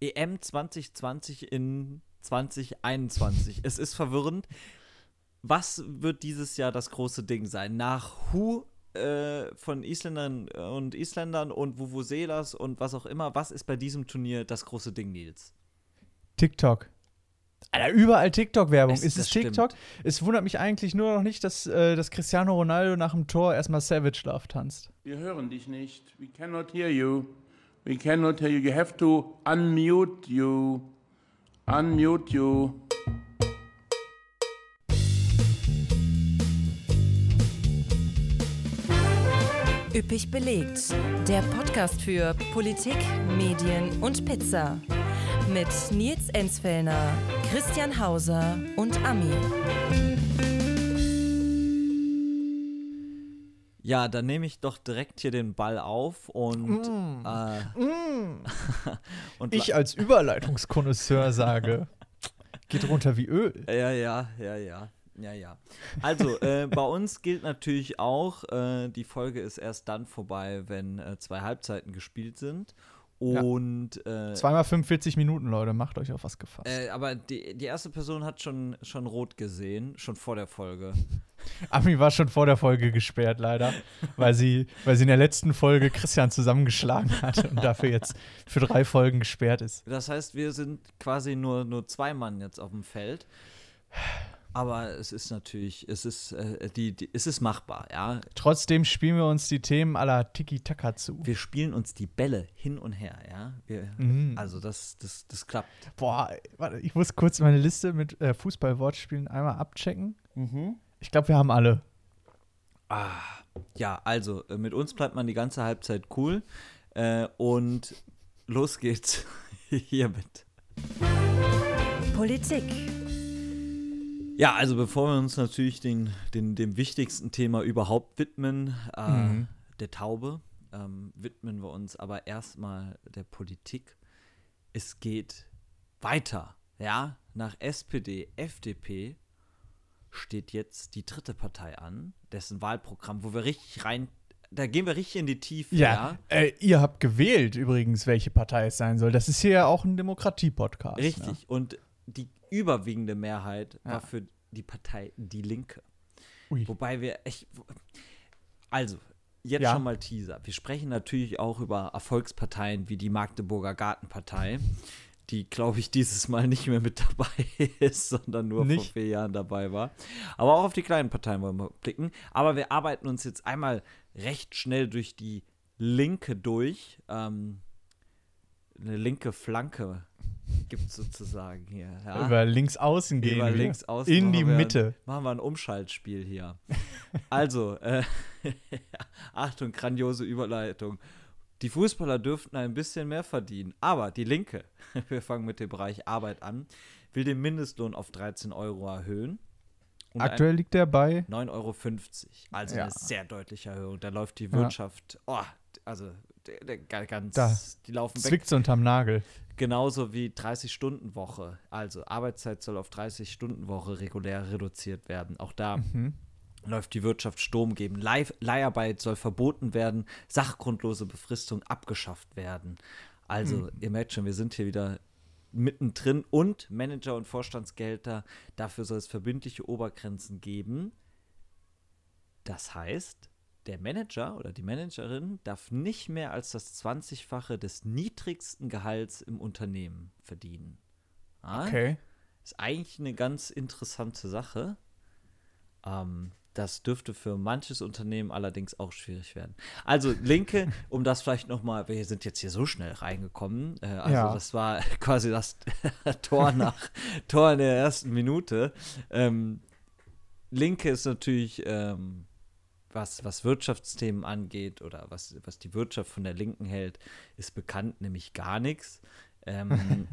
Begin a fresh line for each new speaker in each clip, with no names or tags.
EM 2020 in 2021. es ist verwirrend. Was wird dieses Jahr das große Ding sein? Nach Who äh, von Isländern und Isländern und Vuvuzelas und was auch immer, was ist bei diesem Turnier das große Ding, Nils?
TikTok. Alter, überall TikTok-Werbung.
Es-
Ist es TikTok? Es wundert mich eigentlich nur noch nicht, dass, äh, dass Cristiano Ronaldo nach dem Tor erstmal Savage Love tanzt.
Wir hören dich nicht. We cannot hear you. We cannot hear you. You have to unmute you. Unmute you.
Üppig belegt. Der Podcast für Politik, Medien und Pizza. Mit Nils Enzfellner, Christian Hauser und Ami.
Ja, dann nehme ich doch direkt hier den Ball auf und. Äh, und
Ich als Überleitungskonnoisseur sage, geht runter wie Öl.
Ja, ja, ja, ja. Ja, ja. Also, äh, bei uns gilt natürlich auch, äh, die Folge ist erst dann vorbei, wenn äh, zwei Halbzeiten gespielt sind.
Ja.
Und äh,
Zweimal 45 Minuten, Leute, macht euch auf was gefasst.
äh, aber die, die erste Person hat schon, schon rot gesehen, schon vor der Folge.
Ami war schon vor der Folge gesperrt, leider, weil sie, weil sie in der letzten Folge Christian zusammengeschlagen hat und dafür jetzt für drei Folgen gesperrt ist.
Das heißt, wir sind quasi nur, nur zwei Mann jetzt auf dem Feld. Aber es ist natürlich, es ist, äh, die, die, es ist machbar, ja.
Trotzdem spielen wir uns die Themen aller Tiki-Taka zu.
Wir spielen uns die Bälle hin und her, ja. Wir,
Mhm.
Also das, das, das klappt.
Boah, warte, ich muss kurz meine Liste mit äh, Fußball-Wortspielen einmal abchecken. Ich glaube, wir haben alle.
Ja, also äh, mit uns bleibt man die ganze Halbzeit cool. Äh, und los geht's hiermit.
Politik.
Ja, also bevor wir uns natürlich den, den, dem wichtigsten Thema überhaupt widmen, äh,
Mhm.
der Taube, ähm, widmen wir uns aber erstmal der Politik. Es geht weiter, ja. Nach SPD, FDP steht jetzt die dritte Partei an, dessen Wahlprogramm, wo wir richtig rein, da gehen wir richtig in die Tiefe, ja.
Äh, ihr habt gewählt übrigens, welche Partei es sein soll. Das ist hier ja auch ein Demokratie-Podcast.
Richtig.
Ne?
Und die überwiegende Mehrheit
Ja.
war für die Partei Die Linke.
Ui.
Wobei wir echt. Also, jetzt
Ja.
schon mal Teaser. Wir sprechen natürlich auch über Erfolgsparteien wie die Magdeburger Gartenpartei, die, glaube ich, dieses Mal nicht mehr mit dabei ist, sondern nur vor
Nicht?
vier Jahren dabei war. Aber auch auf die kleinen Parteien wollen wir blicken. Aber wir arbeiten uns jetzt einmal recht schnell durch die Linke durch. Ähm, eine linke Flanke gibt es sozusagen hier. Ja?
Über links außen gehen.
Über
wir.
links außen
In die Mitte.
Ein, machen wir ein Umschaltspiel hier. also, äh, Achtung, grandiose Überleitung. Die Fußballer dürften ein bisschen mehr verdienen, aber die Linke, wir fangen mit dem Bereich Arbeit an, will den Mindestlohn auf 13 Euro erhöhen. Und
Aktuell liegt der bei.
9,50 Euro. Also
Ja.
eine sehr deutliche Erhöhung. Da läuft die
Ja.
Wirtschaft, oh, also der, der, ga- ganz,
Da
die laufen weg.
Zwickt unterm Nagel.
Genauso wie 30-Stunden-Woche. Also Arbeitszeit soll auf 30-Stunden-Woche regulär reduziert werden. Auch da
Mhm.
läuft die Wirtschaft Sturm geben. Leih Leiharbeit soll verboten werden. Sachgrundlose Befristung abgeschafft werden. Also,
Mhm.
ihr merkt schon, wir sind hier wieder mittendrin und Manager- und Vorstandsgelder. Dafür soll es verbindliche Obergrenzen geben. Das heißt, der Manager oder die Managerin darf nicht mehr als das 20-fache des niedrigsten Gehalts im Unternehmen verdienen. Ah,
Okay.
Ist eigentlich eine ganz interessante Sache. Ähm, das dürfte für manches Unternehmen allerdings auch schwierig werden. Also Linke, um das vielleicht noch mal, wir sind jetzt hier so schnell reingekommen. Äh, also
Ja.
das war quasi das Tor nach Tor in der ersten Minute. Ähm, Linke ist natürlich, ähm, was, was Wirtschaftsthemen angeht oder was, was die Wirtschaft von der Linken hält, ist bekannt, nämlich gar nichts. Ähm,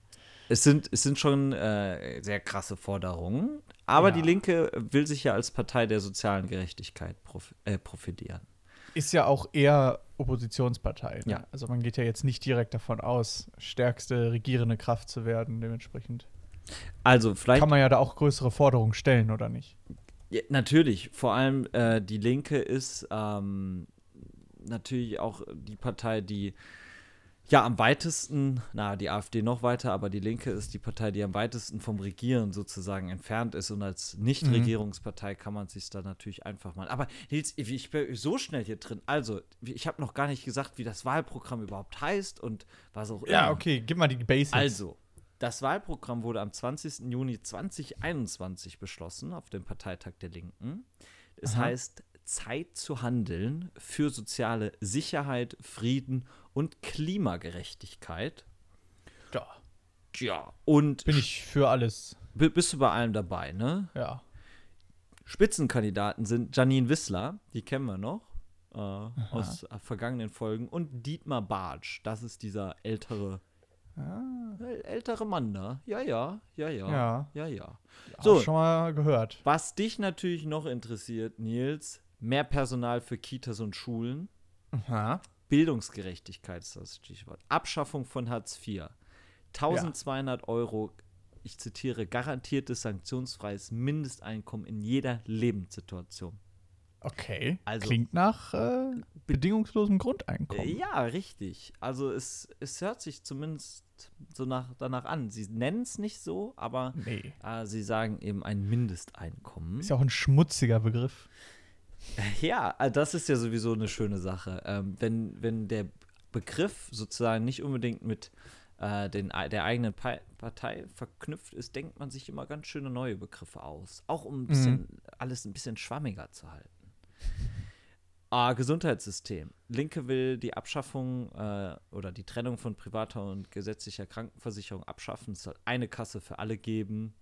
es, sind, es sind schon äh, sehr krasse Forderungen, aber
Ja.
die Linke will sich ja als Partei der sozialen Gerechtigkeit prof äh, profilieren.
Ist ja auch eher Oppositionspartei. Ne?
Ja.
Also man geht ja jetzt nicht direkt davon aus, stärkste regierende Kraft zu werden. Dementsprechend
Also vielleicht
kann man ja da auch größere Forderungen stellen, oder nicht?
Ja, natürlich. Vor allem äh, die Linke ist ähm, natürlich auch die Partei, die ja, am weitesten, na, die AfD noch weiter, aber die Linke ist die Partei, die am weitesten vom Regieren sozusagen entfernt ist. Und als Nicht-Regierungspartei kann man sich da natürlich einfach mal. Aber Nils, ich bin so schnell hier drin. Also, ich habe noch gar nicht gesagt, wie das Wahlprogramm überhaupt heißt und was auch immer.
Ja, okay, gib mal die Basics.
Also, das Wahlprogramm wurde am 20. Juni 2021 beschlossen auf dem Parteitag der Linken. Es
Aha.
heißt Zeit zu handeln für soziale Sicherheit, Frieden und Klimagerechtigkeit.
Ja,
Ja, und
bin ich für alles.
bist du bei allem dabei, ne?
Ja.
Spitzenkandidaten sind Janine Wissler, die kennen wir noch äh, aus äh, vergangenen Folgen, und Dietmar Bartsch, das ist dieser ältere, äl- ältere Mann da. Ja, ja, ja, ja,
Ja.
ja, ja.
So. Schon mal gehört.
was dich natürlich noch interessiert, Nils, mehr Personal für Kitas und Schulen.
Aha.
Bildungsgerechtigkeit ist das Stichwort. Abschaffung von Hartz IV. 1200 Euro, ich zitiere, garantiertes sanktionsfreies Mindesteinkommen in jeder Lebenssituation.
Okay.
Also-
Klingt nach äh, bedingungslosem Grundeinkommen.
Äh, Ja, richtig. Also es, es hört sich zumindest so nach, danach an. Sie nennen es nicht so, aber
Nee.
äh, sie sagen eben ein Mindesteinkommen.
Ist ja auch ein schmutziger Begriff.
Ja, äh, das ist ja sowieso eine schöne Sache. Ähm, wenn, wenn der Begriff sozusagen nicht unbedingt mit äh, den, der eigenen Pa- Partei verknüpft ist, denkt man sich immer ganz schöne neue Begriffe aus. Auch um ein bisschen, alles ein bisschen schwammiger zu halten. Ah, Gesundheitssystem. Linke will die Abschaffung äh, oder die Trennung von privater und gesetzlicher Krankenversicherung abschaffen. Es soll eine Kasse für alle geben.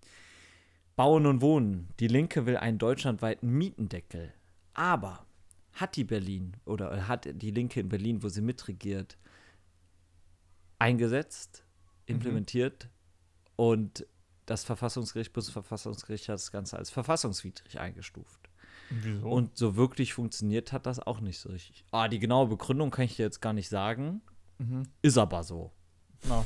Bauen und Wohnen. Die Linke will einen deutschlandweiten Mietendeckel. Aber hat die Berlin oder hat die Linke in Berlin, wo sie mitregiert, eingesetzt, implementiert und das Verfassungsgericht, Bundesverfassungsgericht hat das Ganze als verfassungswidrig eingestuft.
Wieso?
Und so wirklich funktioniert hat das auch nicht so richtig. Ah, die genaue Begründung kann ich dir jetzt gar nicht sagen.
Mhm.
Ist aber so.
Na,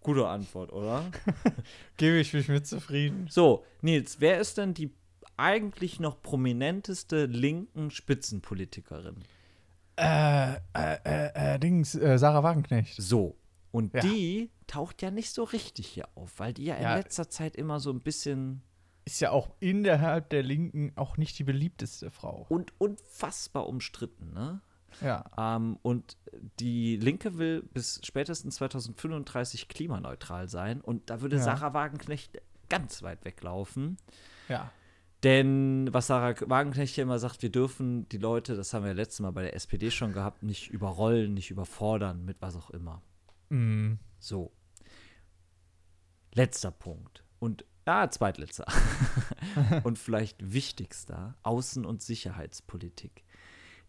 Gute Antwort, oder?
gebe ich mich mit zufrieden.
So, Nils, wer ist denn die eigentlich noch prominenteste linken Spitzenpolitikerin?
Äh, äh, äh, äh, Dings, äh, Sarah Wagenknecht.
So. Und
Ja.
die taucht ja nicht so richtig hier auf, weil die ja in
Ja.
letzter Zeit immer so ein bisschen
Ist ja auch innerhalb der Linken auch nicht die beliebteste Frau.
und unfassbar umstritten, ne?
Ja.
Ähm, und die Linke will bis spätestens 2035 klimaneutral sein. Und da würde
Ja.
Sarah Wagenknecht ganz weit weglaufen.
Ja.
Denn was Sarah Wagenknecht ja immer sagt, wir dürfen die Leute, das haben wir letztes Mal bei der SPD schon gehabt, nicht überrollen, nicht überfordern mit was auch immer.
Mm.
So. Letzter Punkt. Und, ah, zweitletzter. und vielleicht wichtigster, Außen- und Sicherheitspolitik.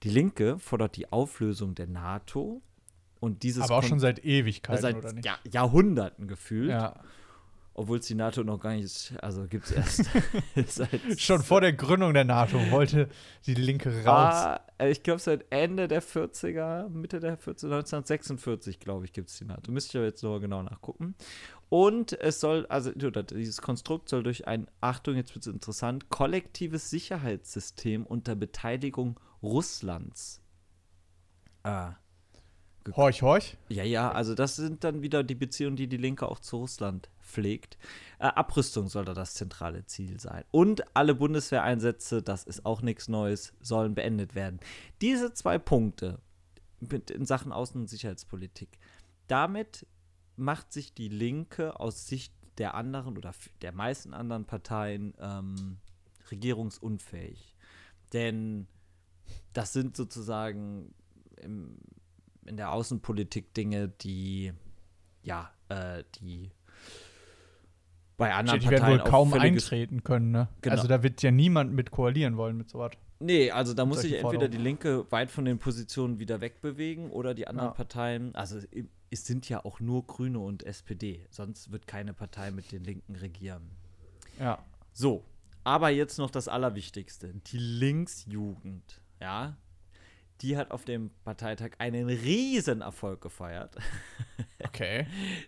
Die Linke fordert die Auflösung der NATO und dieses
Aber auch
Kon-
schon seit Ewigkeiten,
seit
oder nicht?
Jahr- Jahrhunderten gefühlt.
Ja.
Obwohl es die NATO noch gar nicht, also gibt es erst seit
Schon vor der Gründung der NATO wollte die Linke raus.
Ah, ich glaube, seit Ende der 40er, Mitte der 40er, 1946, glaube ich, gibt es die NATO. Müsste ich aber jetzt noch genau nachgucken. Und es soll, also dieses Konstrukt soll durch ein, Achtung, jetzt wird es interessant, kollektives Sicherheitssystem unter Beteiligung Russlands. Ah,
Horch, horch.
ja, ja, also das sind dann wieder die Beziehungen, die die Linke auch zu Russland pflegt. Äh, Abrüstung soll da das zentrale Ziel sein. Und alle Bundeswehreinsätze, das ist auch nichts Neues, sollen beendet werden. Diese zwei Punkte in Sachen Außen- und Sicherheitspolitik, damit macht sich die Linke aus Sicht der anderen oder der meisten anderen Parteien ähm, regierungsunfähig. Denn das sind sozusagen im, in der Außenpolitik Dinge, die ja, äh, die bei anderen
Die werden
Parteien
wohl kaum eintreten können, ne?
Genau.
Also da wird ja niemand mit koalieren wollen mit sowas.
Nee, also da muss sich entweder die. Linke weit von den Positionen wieder wegbewegen oder die anderen
Ja.
Parteien, also es sind ja auch nur Grüne und SPD, sonst wird keine Partei mit den Linken regieren.
Ja.
So, aber jetzt noch das Allerwichtigste, die Linksjugend, ja, die hat auf dem Parteitag einen riesen Erfolg gefeiert.
Okay.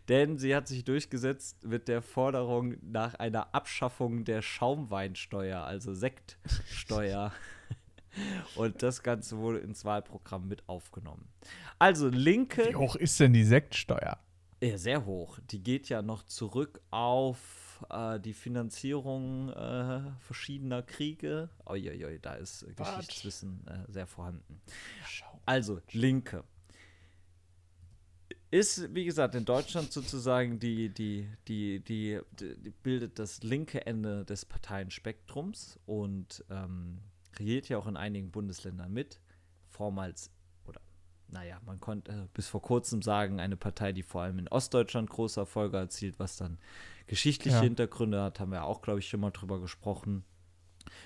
Denn sie hat sich durchgesetzt mit der Forderung nach einer Abschaffung der Schaumweinsteuer, also Sektsteuer. Und das Ganze wurde ins Wahlprogramm mit aufgenommen. Also Linke.
Wie hoch ist denn die Sektsteuer?
Ja, sehr hoch. Die geht ja noch zurück auf äh, die Finanzierung äh, verschiedener Kriege. Uiuiui, da ist
Was?
Geschichtswissen äh, sehr vorhanden. Also, Linke. Ist, wie gesagt, in Deutschland sozusagen die, die, die, die, die bildet das linke Ende des Parteienspektrums und ähm, regiert ja auch in einigen Bundesländern mit. Vormals, oder naja, man konnte bis vor kurzem sagen, eine Partei, die vor allem in Ostdeutschland große Erfolge erzielt, was dann geschichtliche
Ja.
Hintergründe hat, haben wir auch, glaube ich, schon mal drüber gesprochen.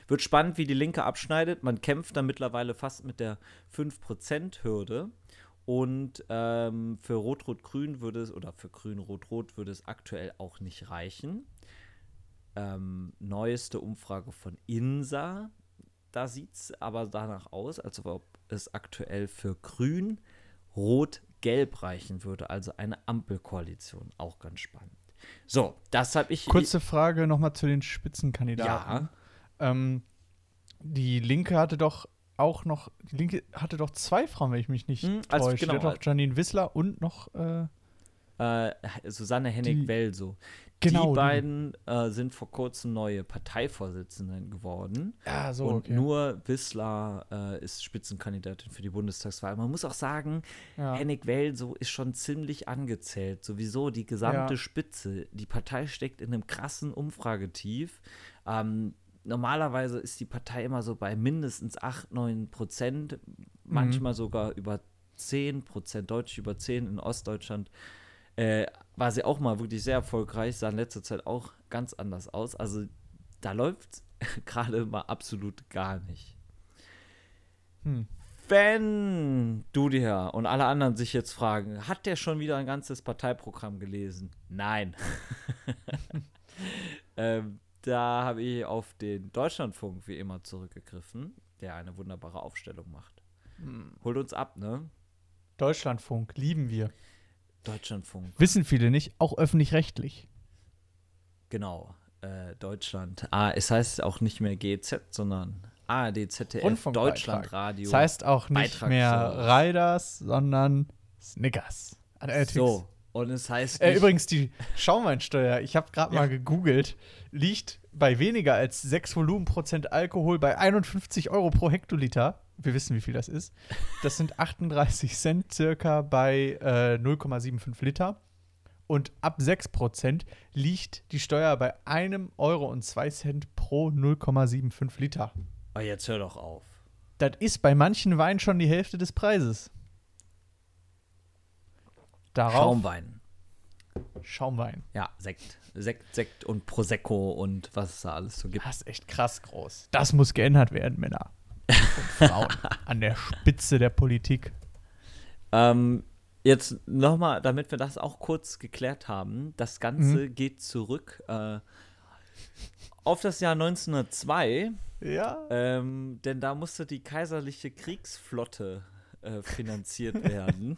Wird spannend, wie die Linke abschneidet. Man kämpft da mittlerweile fast mit der 5%-Hürde. Und ähm, für Rot-Rot-Grün würde es, oder für Grün-Rot-Rot würde es aktuell auch nicht reichen. Ähm, neueste Umfrage von INSA, da sieht es aber danach aus, als ob es aktuell für Grün, Rot-Gelb reichen würde. Also eine Ampelkoalition. Auch ganz spannend. So, das habe ich.
Kurze Frage nochmal zu den Spitzenkandidaten.
Ja.
Ähm, die Linke hatte doch auch noch, die Linke hatte doch zwei Frauen, wenn ich mich nicht
Hm, also
täusche.
genau,
doch Janine Wissler und noch, äh,
äh, Susanne Hennig-Welso.
Genau,
die beiden äh, sind vor kurzem neue Parteivorsitzenden geworden.
ja, so,
und
okay.
nur Wissler äh, ist Spitzenkandidatin für die Bundestagswahl. Man muss auch sagen,
ja.
Hennig Welso ist schon ziemlich angezählt. Sowieso die gesamte
Ja.
Spitze. Die Partei steckt in einem krassen Umfragetief. Ähm, normalerweise ist die Partei immer so bei mindestens 8, 9 Prozent, manchmal sogar über 10 Prozent, deutlich über 10 in Ostdeutschland. Äh, war sie auch mal wirklich sehr erfolgreich, sah in letzter Zeit auch ganz anders aus. Also da läuft gerade mal absolut gar nicht.
Hm.
Wenn du dir und alle anderen sich jetzt fragen, hat der schon wieder ein ganzes Parteiprogramm gelesen? Nein. ähm, da habe ich auf den Deutschlandfunk wie immer zurückgegriffen, der eine wunderbare Aufstellung macht. Holt uns ab, ne?
Deutschlandfunk, lieben wir.
Deutschlandfunk,
Wissen viele nicht, auch öffentlich-rechtlich.
genau. Äh, Deutschland. Ah, es heißt auch nicht mehr GZ, sondern ARD, ZDF. Deutschlandradio.
Das heißt auch nicht
Beitrag
mehr
für-
Riders, sondern Snickers. An RTX.
so. Und es heißt.
Äh, übrigens, die Schaumweinsteuer, ich habe gerade
Ja.
mal gegoogelt, liegt bei weniger als 6 Volumenprozent Alkohol bei 51 Euro pro Hektoliter. Wir wissen, wie viel das ist. Das sind 38 Cent circa bei äh, 0,75 Liter. Und ab 6 Prozent liegt die Steuer bei 1 Euro und 2 Cent pro 0,75 Liter.
Oh, jetzt hör doch auf.
Das ist bei manchen Weinen schon die Hälfte des Preises. Darauf
Schaumwein.
Schaumwein.
Ja, Sekt. Sekt, Sekt und Prosecco und was es da alles so gibt.
Das ist echt krass groß. Das muss geändert werden, Männer. Und Frauen an der Spitze der Politik.
Ähm, jetzt nochmal, damit wir das auch kurz geklärt haben. Das Ganze geht zurück äh, auf das Jahr 1902,
Ja.
ähm, denn da musste die kaiserliche Kriegsflotte äh, finanziert werden.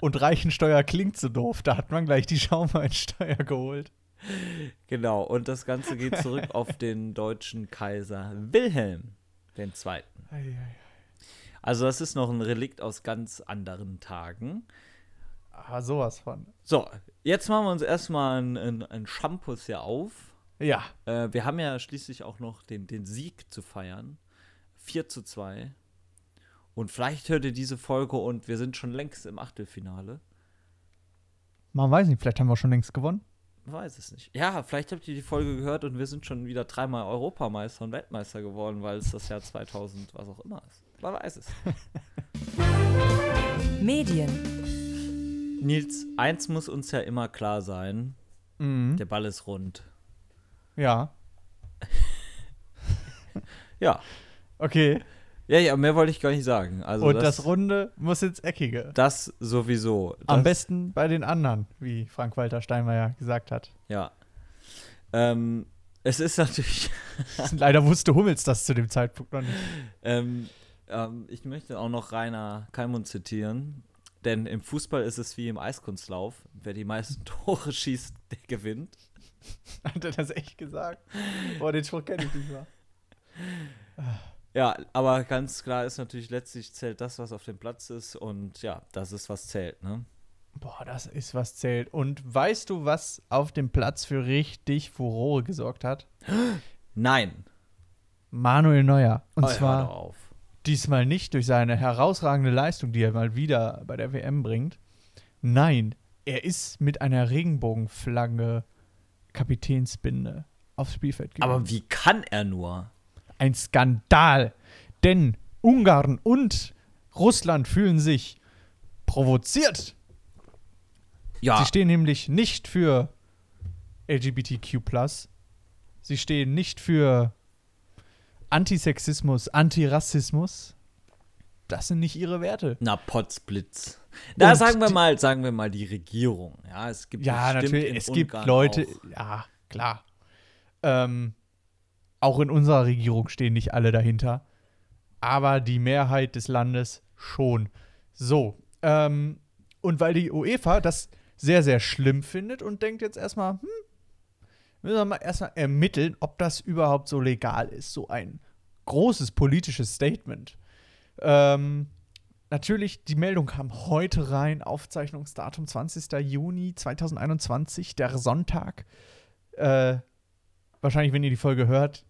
Und Reichensteuer klingt so doof. Da hat man gleich die Schaumweinsteuer geholt.
genau, und das Ganze geht zurück auf den deutschen Kaiser Wilhelm II. Also das ist noch ein Relikt aus ganz anderen Tagen.
Ah, sowas von.
So, jetzt machen wir uns erstmal einen, einen, einen Shampoos hier auf.
Ja.
Äh, wir haben ja schließlich auch noch den, den Sieg zu feiern. 4 zu 2. Und vielleicht hört ihr diese Folge und wir sind schon längst im Achtelfinale.
Man weiß nicht, vielleicht haben wir schon längst gewonnen.
Man weiß es nicht. Ja, vielleicht habt ihr die Folge gehört und wir sind schon wieder dreimal Europameister und Weltmeister geworden, weil es das Jahr 2000 was auch immer ist. Man weiß es.
Medien,
Nils, eins muss uns ja immer klar sein:
Mhm.
der Ball ist rund.
Ja.
Ja.
Okay.
Ja, ja, mehr wollte ich gar nicht sagen. Also
Und das, Runde muss ins Eckige.
das sowieso. Das,
Am besten bei den anderen, wie Frank-Walter Steinmeier gesagt hat.
Ja. Ähm, es ist natürlich.
Leider wusste Hummels das zu dem Zeitpunkt noch nicht.
ähm, ähm, ich möchte auch noch Rainer Kalmund zitieren. Denn im Fußball ist es wie im Eiskunstlauf. Wer die meisten Tore schießt, der gewinnt.
Hat er das echt gesagt? Boah, den Spruch kenne ich nicht mal.
Ja, aber ganz klar ist natürlich, letztlich zählt das, was auf dem Platz ist. Und ja, das ist, was zählt, ne?
Boah, das ist was zählt. Und weißt du, was auf dem Platz für richtig Furore gesorgt hat?
Nein.
Manuel Neuer. Und
Oh,
zwar
auf.
diesmal nicht durch seine herausragende Leistung, die er mal wieder bei der WM bringt. Nein, er ist mit einer Regenbogenflagge Kapitänsbinde aufs Spielfeld gegangen.
Aber wie kann er nur?
Ein Skandal. Denn Ungarn und Russland fühlen sich provoziert.
Ja,
Sie stehen nämlich nicht für LGBTQ. Sie stehen nicht für Antisexismus, Antirassismus. Das sind nicht ihre Werte.
na Potzblitz. Da
Und
sagen wir mal, sagen wir mal die Regierung. Ja, es gibt
Ja, natürlich. Es gibt
Ungarn
Leute,
Auch,
ja, klar. Ähm, auch in unserer Regierung stehen nicht alle dahinter. Aber die Mehrheit des Landes schon. So. Ähm, und weil die UEFA das sehr, sehr schlimm findet und denkt jetzt erstmal, hm, müssen wir mal erstmal ermitteln, ob das überhaupt so legal ist. So ein großes politisches Statement. Ähm, Natürlich, die Meldung kam heute rein, Aufzeichnungsdatum 20. Juni 2021, der Sonntag. Äh, wahrscheinlich, wenn ihr die Folge hört,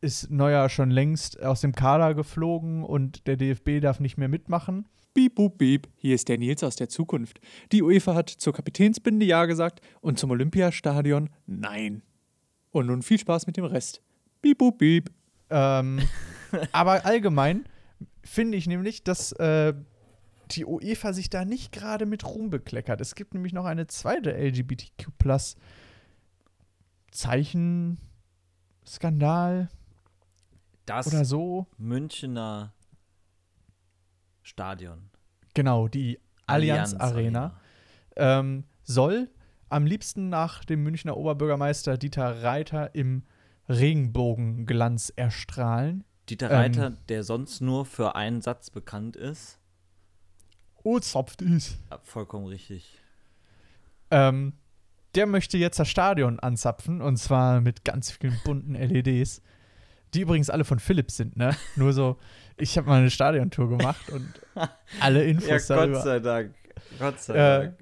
ist Neuer schon längst aus dem Kader geflogen und der DFB darf nicht mehr mitmachen.
Piep, bup, piep. Hier ist der Nils aus der Zukunft. Die UEFA hat zur Kapitänsbinde Ja gesagt und zum Olympiastadion Nein. Und nun viel Spaß mit dem Rest. Piep, bup, piep.
Ähm, aber allgemein finde ich nämlich, dass äh, die UEFA sich da nicht gerade mit Ruhm bekleckert. Es gibt nämlich noch eine zweite LGBTQ Zeichen Skandal
das
oder so.
Münchner Stadion.
Genau, die Allianz, Arena, Ähm, soll am liebsten nach dem Münchner Oberbürgermeister Dieter Reiter im Regenbogenglanz erstrahlen.
Dieter
Ähm,
Reiter, der sonst nur für einen Satz bekannt ist.
Oh, zopft ist.
Ja, vollkommen richtig.
Ähm, der möchte jetzt das Stadion anzapfen und zwar mit ganz vielen bunten LEDs, die übrigens alle von Philips sind, ne? Nur so, ich habe mal eine Stadiontour gemacht und alle Infos darüber.
sei Dank. Gott sei
Äh,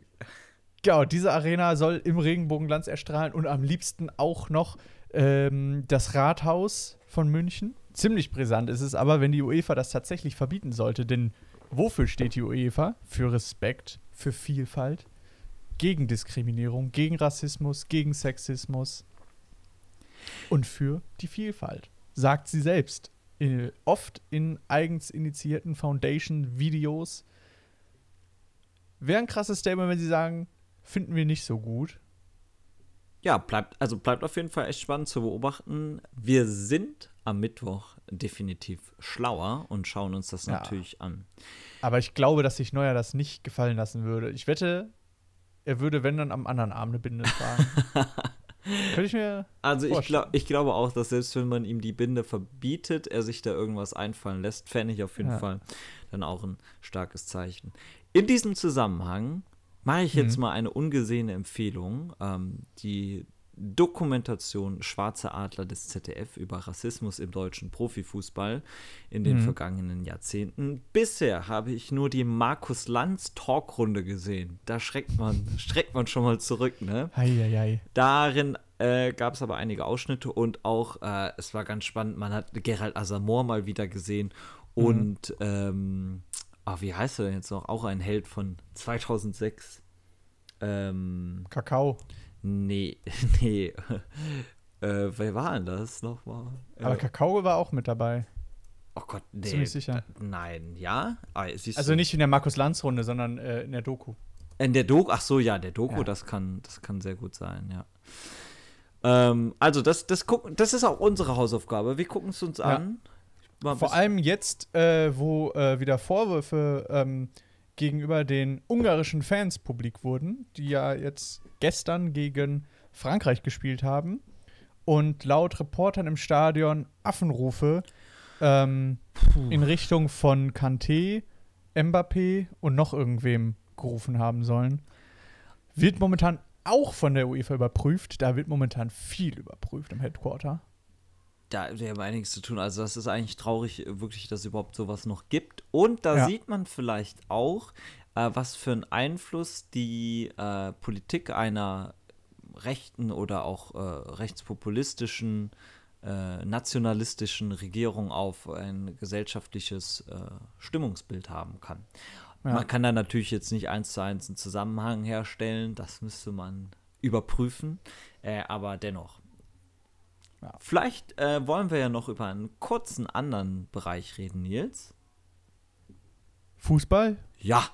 Genau, diese Arena soll im Regenbogenglanz erstrahlen und am liebsten auch noch ähm, das Rathaus von München. Ziemlich brisant ist es aber, wenn die UEFA das tatsächlich verbieten sollte, denn wofür steht die UEFA? Für Respekt, für Vielfalt, gegen Diskriminierung, gegen Rassismus, gegen Sexismus und für die Vielfalt, sagt sie selbst. In, oft in eigens initiierten Foundation-Videos. Wäre ein krasses Statement, wenn sie sagen, finden wir nicht so gut.
Ja, bleibt, also bleibt auf jeden Fall echt spannend zu beobachten. Wir sind am Mittwoch definitiv schlauer und schauen uns das
Ja.
natürlich an.
Aber ich glaube, dass sich Neuer das nicht gefallen lassen würde. Ich wette, er würde, wenn dann am anderen Arm eine Binde tragen. Könnte ich mir.
Also ich, glaub, ich glaube auch, dass selbst wenn man ihm die Binde verbietet, er sich da irgendwas einfallen lässt, fände ich auf jeden
Ja.
Fall dann auch ein starkes Zeichen. In diesem Zusammenhang mache ich jetzt
Mhm.
mal eine ungesehene Empfehlung. Ähm, die Dokumentation Schwarze Adler des ZDF über Rassismus im deutschen Profifußball in den
Mhm.
vergangenen Jahrzehnten. Bisher habe ich nur die Markus Lanz Talkrunde gesehen. Da schreckt man, schreckt man schon mal zurück, ne?
Heieiei.
Darin äh, gab es aber einige Ausschnitte und auch, äh, es war ganz spannend, man hat Gerald Asamoah mal wieder gesehen und, ähm, ah, wie heißt er denn jetzt noch? Auch ein Held von 2006. Ähm,
Kakao.
Nee, nee. äh, wer war denn das nochmal?
Aber
Äh,
Kakao war auch mit dabei.
oh Gott, nee.
Ziemlich sicher.
Nein, ja? Ah,
Also nicht in der Markus-Lanz-Runde, sondern äh, in der Doku.
In der Doku, ach so, ja, der Doku,
Ja.
das kann, das kann sehr gut sein, ja. Ähm, also das, das gucken, das ist auch unsere Hausaufgabe. Wir gucken es uns
Ja.
an.
Vor allem jetzt, äh, wo äh, wieder Vorwürfe ähm, gegenüber den ungarischen Fans publik wurden, die ja jetzt gestern gegen Frankreich gespielt haben und laut Reportern im Stadion Affenrufe ähm, in Richtung von Kanté, Mbappé und noch irgendwem gerufen haben sollen. Wird momentan auch von der UEFA überprüft. Da wird momentan viel überprüft im Headquarter.
Da wir haben einiges zu tun. Also das ist eigentlich traurig, wirklich, dass es überhaupt sowas noch gibt. Und da
Ja.
sieht man vielleicht auch, äh, was für einen Einfluss die äh, Politik einer rechten oder auch äh, rechtspopulistischen, äh, nationalistischen Regierung auf ein gesellschaftliches äh, Stimmungsbild haben kann.
Ja.
Man kann da natürlich jetzt nicht eins zu eins einen Zusammenhang herstellen, das müsste man überprüfen, äh, aber dennoch.
Ja.
Vielleicht äh, wollen wir ja noch über einen kurzen anderen Bereich reden, Nils.
Fußball?
Ja.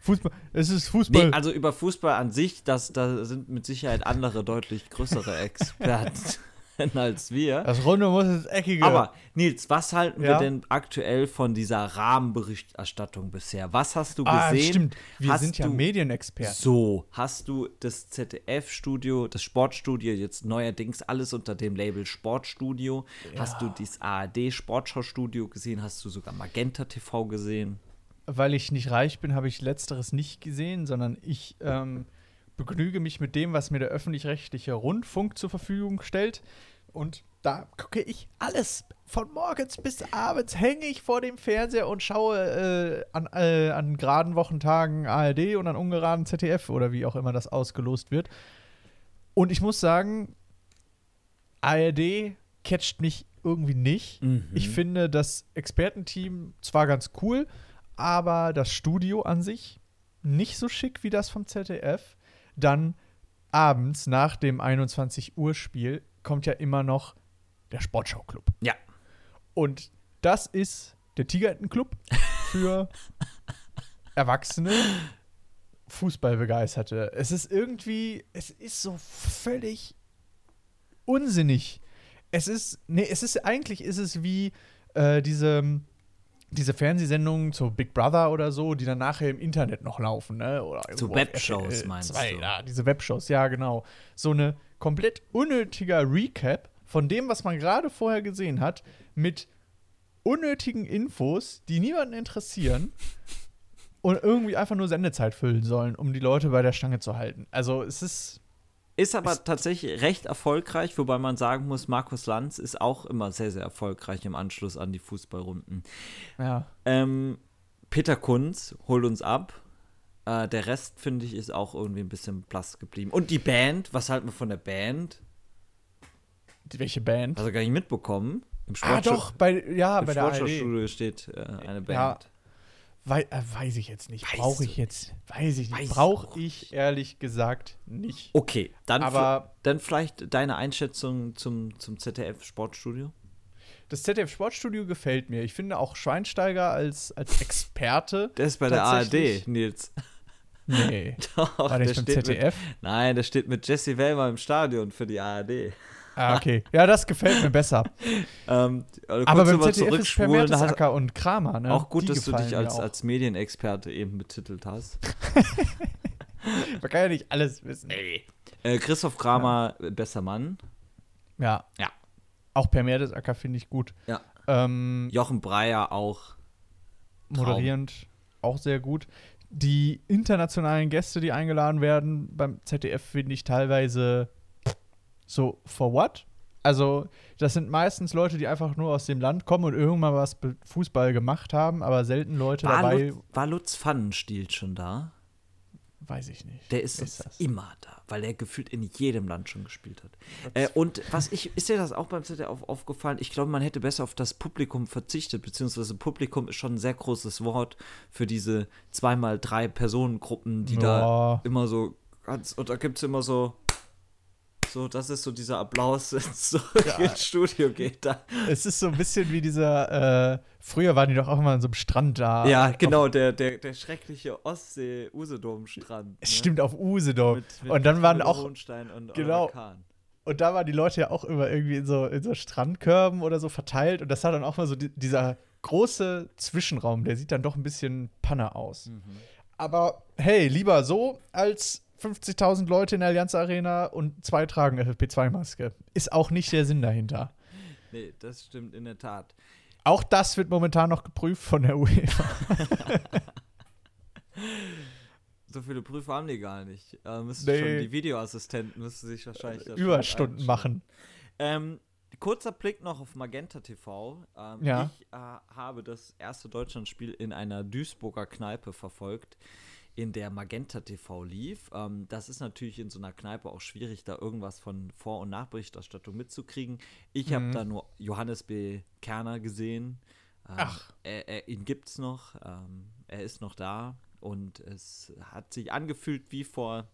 Fußball. Es ist Fußball.
Nee, also über Fußball an sich, das, da sind mit Sicherheit andere deutlich größere Experten als wir.
das Runde muss ins Eckige.
Aber Nils, was halten wir
Ja.
denn aktuell von dieser Rahmenberichterstattung bisher? Was hast du
ah,
gesehen?
stimmt. Wir
hast
sind ja Medienexperten.
So, hast du das ZDF-Studio, das Sportstudio, jetzt neuerdings alles unter dem Label Sportstudio? Hast du das ARD-Sportschau-Studio gesehen? Hast du sogar Magenta TV gesehen?
Weil ich nicht reich bin, habe ich letzteres nicht gesehen, sondern ich ähm, begnüge mich mit dem, was mir der öffentlich-rechtliche Rundfunk zur Verfügung stellt. Und da gucke ich alles. Von morgens bis abends hänge ich vor dem Fernseher und schaue äh, an, äh, an geraden Wochentagen ARD und an ungeraden ZDF oder wie auch immer das ausgelost wird. Und ich muss sagen, ARD catcht mich irgendwie nicht.
Mhm.
Ich finde das Expertenteam zwar ganz cool, aber das Studio an sich nicht so schick wie das vom ZDF. Dann abends nach dem 21 Uhr Spiel kommt ja immer noch der Sportschau-Club.
Ja.
Und das ist der Tigerentenclub für Erwachsene, Fußballbegeisterte. Es ist irgendwie, es ist so völlig unsinnig. Es ist, nee, es ist, eigentlich ist es wie äh, diese, diese Fernsehsendungen zu Big Brother oder so, die dann nachher im Internet noch laufen, ne? Oder auf
Webshows
RTL
meinst
2,
du?
Ja, diese Webshows, ja, genau. So eine komplett unnötiger Recap von dem, was man gerade vorher gesehen hat, mit unnötigen Infos, die niemanden interessieren und irgendwie einfach nur Sendezeit füllen sollen, um die Leute bei der Stange zu halten. Also es ist
Ist aber tatsächlich recht erfolgreich, wobei man sagen muss, Markus Lanz ist auch immer sehr, sehr erfolgreich im Anschluss an die Fußballrunden.
ja
Ähm, Peter Kunz holt uns ab. Äh, der Rest, finde ich, ist auch irgendwie ein bisschen blass geblieben. Und die Band, was halten wir von der Band?
die, welche Band?
Also gar nicht mitbekommen. Im
ah
Sportschau-
doch, bei ja, bei der ARD.
Sportschaustudio steht äh, eine Band.
Ja. Wei äh, weiß ich jetzt nicht. Brauche ich jetzt. Weiß ich nicht. Brauche
auch
ich ehrlich gesagt nicht.
Okay, dann,
Aber-
dann vielleicht deine Einschätzung zum, zum ZDF-Sportstudio.
Das ZDF Sportstudio gefällt mir. Ich finde auch Schweinsteiger als, als Experte.
Der ist bei der ARD, Nils.
Nee.
Doch,
War der beim
steht
ZDF?
Mit, nein, der steht mit Jesse Wellmer im Stadion für die ARD.
Ah, okay. Ja, das gefällt mir besser.
Ähm, also
Aber beim ZDF ist Per
zurückspulen, hast-
Mertesacker und Kramer, ne?
Auch gut,
Die
dass du dich als, als Medienexperte eben betitelt hast.
Man kann ja nicht alles wissen.
Äh, Christoph Kramer, äh, besser Mann.
Ja.
Ja.
Auch Per Mertesacker finde ich gut.
Ja.
Ähm,
Jochen Breyer auch.
moderierend auch sehr gut. Die internationalen Gäste, die eingeladen werden beim ZDF, finde ich teilweise so, for what? Also, das sind meistens Leute, die einfach nur aus dem Land kommen und irgendwann was Fußball gemacht haben, aber selten Leute
War,
dabei,
Lutz, war Lutz Pfannenstiel schon da?
weiß ich nicht.
Der ist,
das?
immer da, weil er gefühlt in jedem Land schon gespielt hat. Äh, und was ich, ist dir das auch beim ZDF auf, aufgefallen? Ich glaube, man hätte besser auf das Publikum verzichtet, beziehungsweise Publikum ist schon ein sehr großes Wort für diese zweimal drei Personengruppen, die da
Ja.
immer so ganz, und da gibt es immer so, so, das ist so dieser Applaus, wenn es zurück ins Studio geht. Da.
Es ist so ein bisschen wie dieser, äh, früher waren die doch auch immer an so einem Strand da.
Ja, genau, der, der, der schreckliche Ostsee-Usedom-Strand.
Es stimmt, auf Usedom.
Mit, mit
und dann waren auch,
und
genau.
Oliver Kahn.
Und da waren die Leute ja auch immer irgendwie in so, in so Strandkörben oder so verteilt. Und das hat dann auch mal so die, dieser große Zwischenraum, der sieht dann doch ein bisschen Panne aus. Aber hey, lieber so als 50.000 Leute in der Allianz Arena und zwei tragen FFP2-Maske. Ist auch nicht der Sinn dahinter.
Nee, das stimmt in der Tat.
Auch das wird momentan noch geprüft von der UEFA.
So viele Prüfer haben die gar nicht. Äh, müssen
Nee.
schon die Videoassistenten müssen sich wahrscheinlich
Überstunden machen.
Ähm, kurzer Blick noch auf Magenta TV. Ähm,
Ja.
Ich äh, habe das erste Deutschlandspiel in einer Duisburger Kneipe verfolgt, in der Magenta TV lief. Ähm, das ist natürlich in so einer Kneipe auch schwierig, da irgendwas von Vor- und Nachberichterstattung mitzukriegen. Ich habe da nur Johannes B. Kerner gesehen. Ähm,
Ach.
Er, er, ihn gibt's noch. Ähm, er ist noch da. Und es hat sich angefühlt wie vor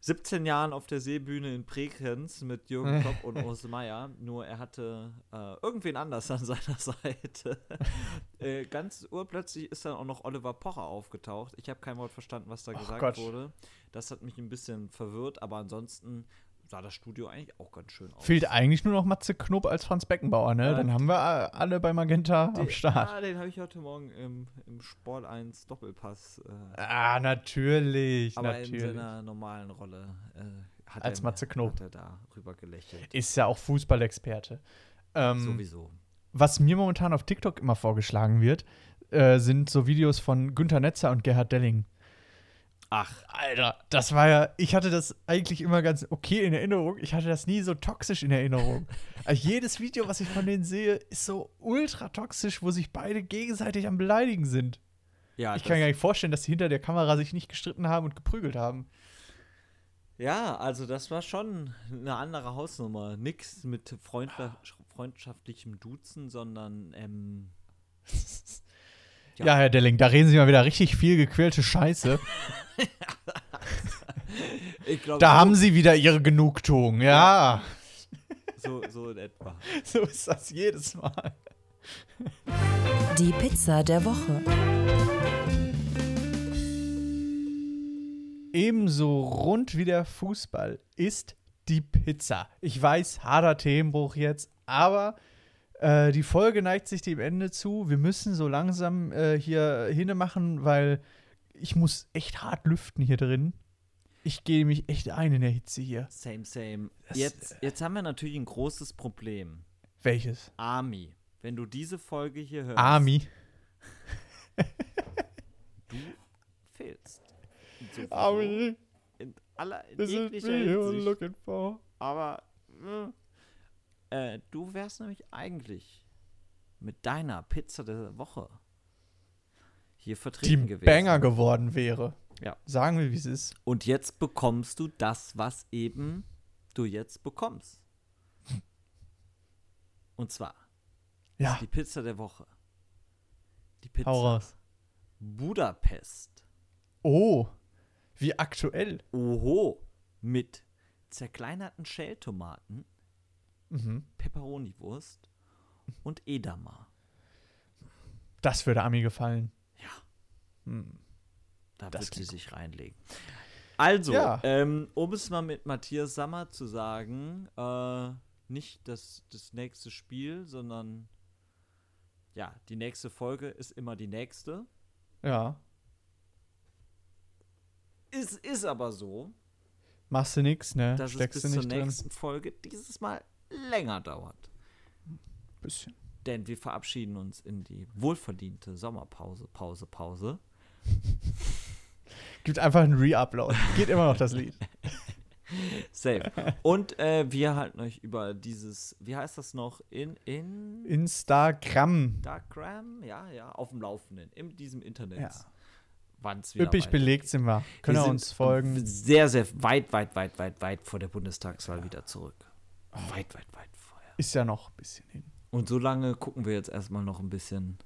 17 Jahren auf der Seebühne in Bregenz mit Jürgen Klopp und Urs Meier, nur er hatte äh, irgendwen anders an seiner Seite. äh, ganz urplötzlich ist dann auch noch Oliver Pocher aufgetaucht. Ich habe kein Wort verstanden, was da
Ach
gesagt
Gott.
wurde. Das hat mich ein bisschen verwirrt, aber ansonsten sah das Studio eigentlich auch ganz schön aus.
Fehlt eigentlich nur noch Matze Knob als Franz Beckenbauer, ne?
Ja.
Dann haben wir äh, alle bei Magenta am
Den-
Start.
Ah, den habe ich heute Morgen im, im Sport 1 Doppelpass. Äh,
Ah, natürlich,
aber in
natürlich.
seiner normalen Rolle äh, hat
Als
er,
Matze Knob.
Hat er da rüber gelächelt.
Ist ja auch Fußballexperte. Ähm,
Sowieso.
was mir momentan auf TikTok immer vorgeschlagen wird, äh, sind so Videos von Günter Netzer und Gerhard Delling.
Ach,
Alter, das war ja, ich hatte das eigentlich immer ganz okay in Erinnerung. Ich hatte das nie so toxisch in Erinnerung. also jedes Video, was ich von denen sehe, ist so ultra toxisch, wo sich beide gegenseitig am Beleidigen sind.
ja,
Ich kann gar nicht vorstellen, dass sie hinter der Kamera sich nicht gestritten haben und geprügelt haben.
Ja, also das war schon eine andere Hausnummer. Nix mit freundla- freundschaftlichem Duzen, sondern ähm,
Ja.
Ja.
Herr Delling, da reden Sie mal wieder richtig viel gequälte Scheiße.
ich glaube,
Da
so,
haben Sie wieder Ihre Genugtuung, ja.
so, so in etwa.
So ist das jedes Mal.
Die Pizza der Woche.
Ebenso rund wie der Fußball ist die Pizza. Ich weiß, harter Themenbruch jetzt, aber äh, die Folge neigt sich dem Ende zu. Wir müssen so langsam äh, hier hinne machen, weil ich muss echt hart lüften hier drin. Ich gehe mich echt ein in der Hitze hier.
Same, same.
Das-
Jetzt, jetzt haben wir natürlich ein großes Problem.
Welches?
Army. Wenn du diese Folge hier hörst,
Army.
du fehlst. Sowieso. In aller in jeglicher Hinsicht.
looking for.
Aber äh, äh, du wärst nämlich eigentlich mit deiner Pizza der Woche hier
Die
vertreten gewesen.
Banger geworden wäre.
Ja.
Sagen wir, wie es ist.
Und jetzt bekommst du das, was eben du jetzt bekommst. Und zwar
Ja,
die Pizza der Woche. Die Pizza
hau raus.
Budapest.
Oh, wie aktuell.
Oho. Mit zerkleinerten Schältomaten,
Mhm.
Peperoniwurst und Edamer.
Das würde Ami gefallen.
Ja.
Hm.
Da
Das
wird sie sich reinlegen. Also,
Ja.
ähm, um es mal mit Matthias Sammer zu sagen, äh, nicht das, das nächste Spiel, sondern ja, die nächste Folge ist immer die nächste.
Ja.
Es ist aber so,
Machst du nix, ne?
dass
Steckst
es
du
bis zur
drin?
nächsten Folge dieses Mal länger dauert.
Bisschen.
Denn wir verabschieden uns in die wohlverdiente Sommerpause, Pause, Pause.
Gibt einfach einen Re-Upload. Geht immer noch das Lied.
Safe. Und äh, wir halten euch über dieses, wie heißt das noch, in, in
Instagram.
Instagram, ja, ja, auf dem Laufenden, in diesem Internet.
Ja.
Wann es wieder
Üppig belegt sind wir. Können
wir
uns folgen.
Sehr, sehr weit, weit, weit, weit, weit vor der Bundestagswahl wieder zurück. Weit, weit, weit vorher.
Ist ja noch ein bisschen hin.
Und so lange gucken wir jetzt erstmal noch ein bisschen,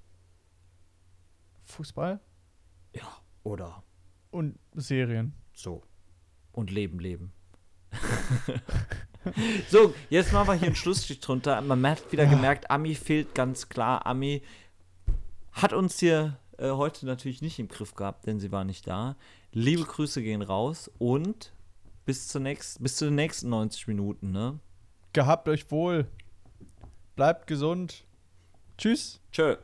Fußball
ja, oder
und Serien.
so. Und leben, leben. so, jetzt machen wir hier einen Schlussstrich drunter. Man hat wieder gemerkt, Ami fehlt ganz klar. Ami hat uns hier äh, heute natürlich nicht im Griff gehabt, denn sie war nicht da. Liebe Grüße gehen raus und bis, zur nächst, bis zu den nächsten 90 Minuten, ne?
Gehabt euch wohl. Bleibt gesund. Tschüss.
Tschö.